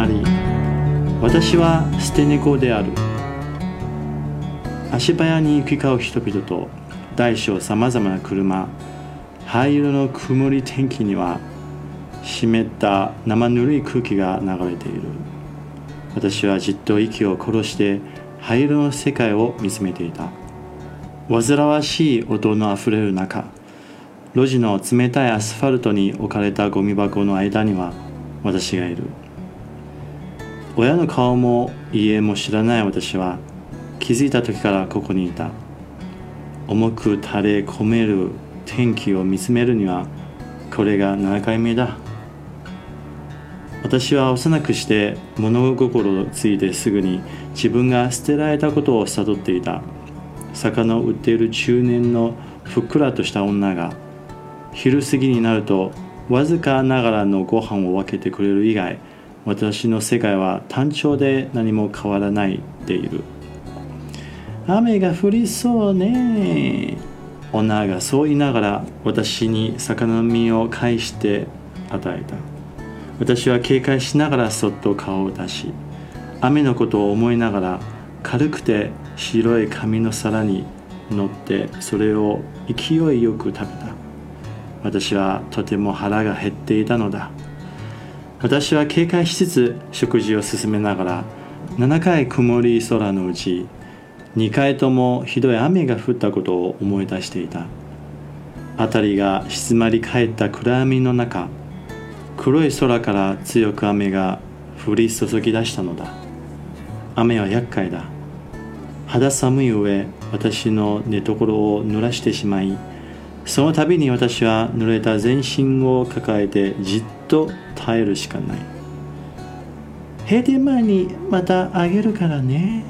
まり私は捨て猫である。足早に行き交う人々と大小さまざまな車灰色の曇り天気には湿った生ぬるい空気が流れている。私はじっと息を殺して灰色の世界を見つめていた。煩わしい音のあふれる中路地の冷たいアスファルトに置かれたゴミ箱の間には私がいる。親の顔も家も知らない私は気づいた時からここにいた。重く垂れ込める天気を見つめるにはこれが7回目だ。私は幼くして物心ついてすぐに自分が捨てられたことを悟っていた。魚を売っている中年のふっくらとした女が昼過ぎになるとわずかながらのご飯を分けてくれる以外私の世界は単調で何も変わらないでいる雨が降りそうね。女がそう言いながら私に魚の身を返して与えた。私は警戒しながらそっと顔を出し雨のことを思いながら軽くて白い紙の皿に乗ってそれを勢いよく食べた。私はとても腹が減っていたのだ。私は警戒しつつ食事を進めながら7回曇り空のうち2回ともひどい雨が降ったことを思い出していた。辺りが静まり返った暗闇の中黒い空から強く雨が降り注ぎ出したのだ。雨は厄介だ。肌寒い上私の寝所を濡らしてしまいその度に私は濡れた全身を抱えてじっと耐えるしかない。閉店前にまたあげるからね。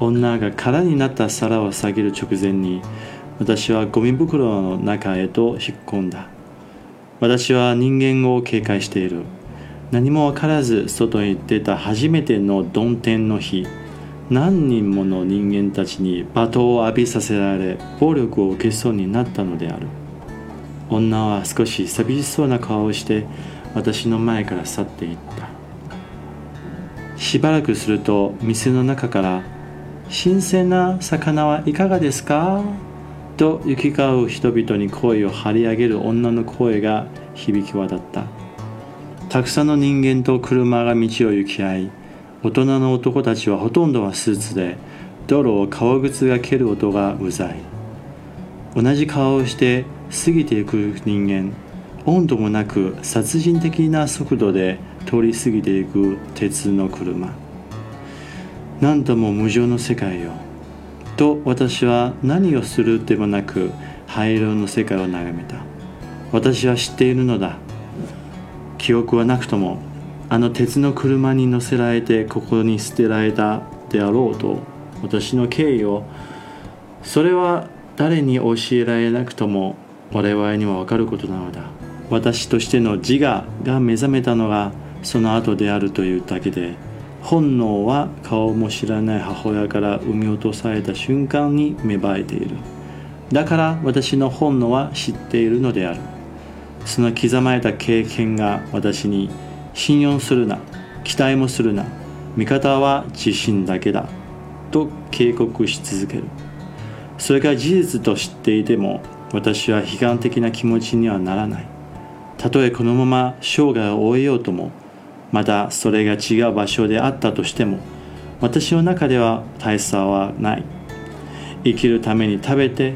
女が空になった皿を下げる直前に私はゴミ袋の中へと引っ込んだ。私は人間を警戒している。何も分からず外に出た初めての曇天の日。何人もの人間たちに罵倒を浴びさせられ暴力を受けそうになったのである。女は少し寂しそうな顔をして私の前から去っていった。しばらくすると店の中から「新鮮な魚はいかがですか?」と行き交う人々に声を張り上げる女の声が響き渡った。たくさんの人間と車が道を行き合い大人の男たちはほとんどはスーツで道路を革靴が蹴る音がうざい。同じ顔をして過ぎていく人間。温度もなく殺人的な速度で通り過ぎていく鉄の車。何とも無情の世界よ。と私は何をするでもなく灰色の世界を眺めた。私は知っているのだ。記憶はなくともあの鉄の車に乗せられてここに捨てられたであろうと私の経緯を。それは誰に教えられなくとも我々には分かることなのだ。私としての自我が目覚めたのがその後であるというだけで本能は顔も知らない母親から産み落とされた瞬間に芽生えている。だから私の本能は知っているのである。その刻まれた経験が私に信用するな期待もするな味方は自信だけだと警告し続ける。それが事実と知っていても私は悲観的な気持ちにはならない。たとえこのまま生涯を終えようともまたそれが違う場所であったとしても私の中では大差はない。生きるために食べて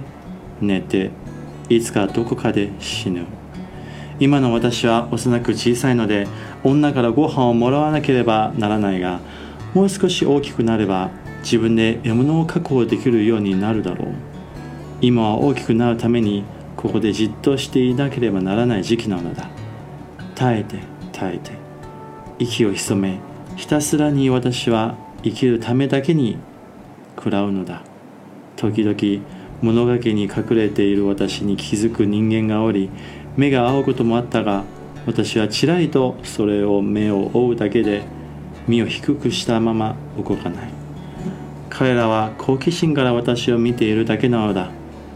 寝ていつかどこかで死ぬ。今の私は幼く小さいので女からご飯をもらわなければならないがもう少し大きくなれば自分で獲物を確保できるようになるだろう。今は大きくなるためにここでじっとしていなければならない時期なのだ。耐えて耐えて息を潜めひたすらに私は生きるためだけに食らうのだ。時々物陰に隠れている私に気づく人間がおり目が合うこともあったが私はちらりとそれを目を追うだけで身を低くしたまま動かない。彼らは好奇心から私を見ているだけなのだ。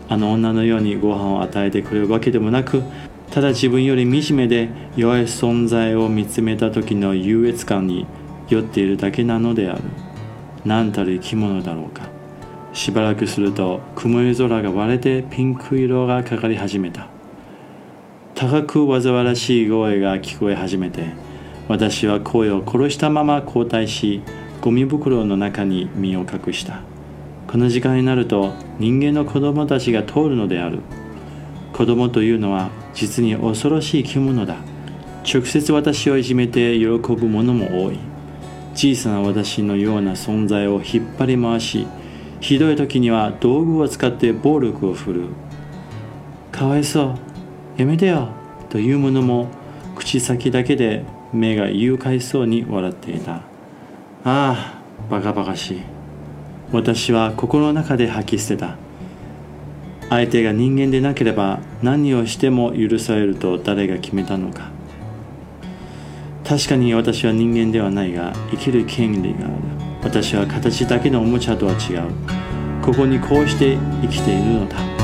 あの女のようにご飯を与えてくれるわけでもなくただ自分より惨めで弱い存在を見つめた時の優越感に酔っているだけなのである。何たる生き物だろうか。しばらくすると曇り空が割れてピンク色がかかり始めた。高く煩わらしい声が聞こえ始めて私は声を殺したまま後退しゴミ袋の中に身を隠した。この時間になると人間の子供たちが通るのである。子供というのは実に恐ろしい生き物だ。直接私をいじめて喜ぶ者も多い。小さな私のような存在を引っ張り回しひどい時には道具を使って暴力を振るう。かわいそう。やめてよ。というものも口先だけで目が誘拐そうに笑っていた。ああバカバカしい。私は心の中で吐き捨てた。相手が人間でなければ何をしても許されると誰が決めたのか。確かに私は人間ではないが生きる権利がある。私は形だけのおもちゃとは違う。ここにこうして生きているのだ。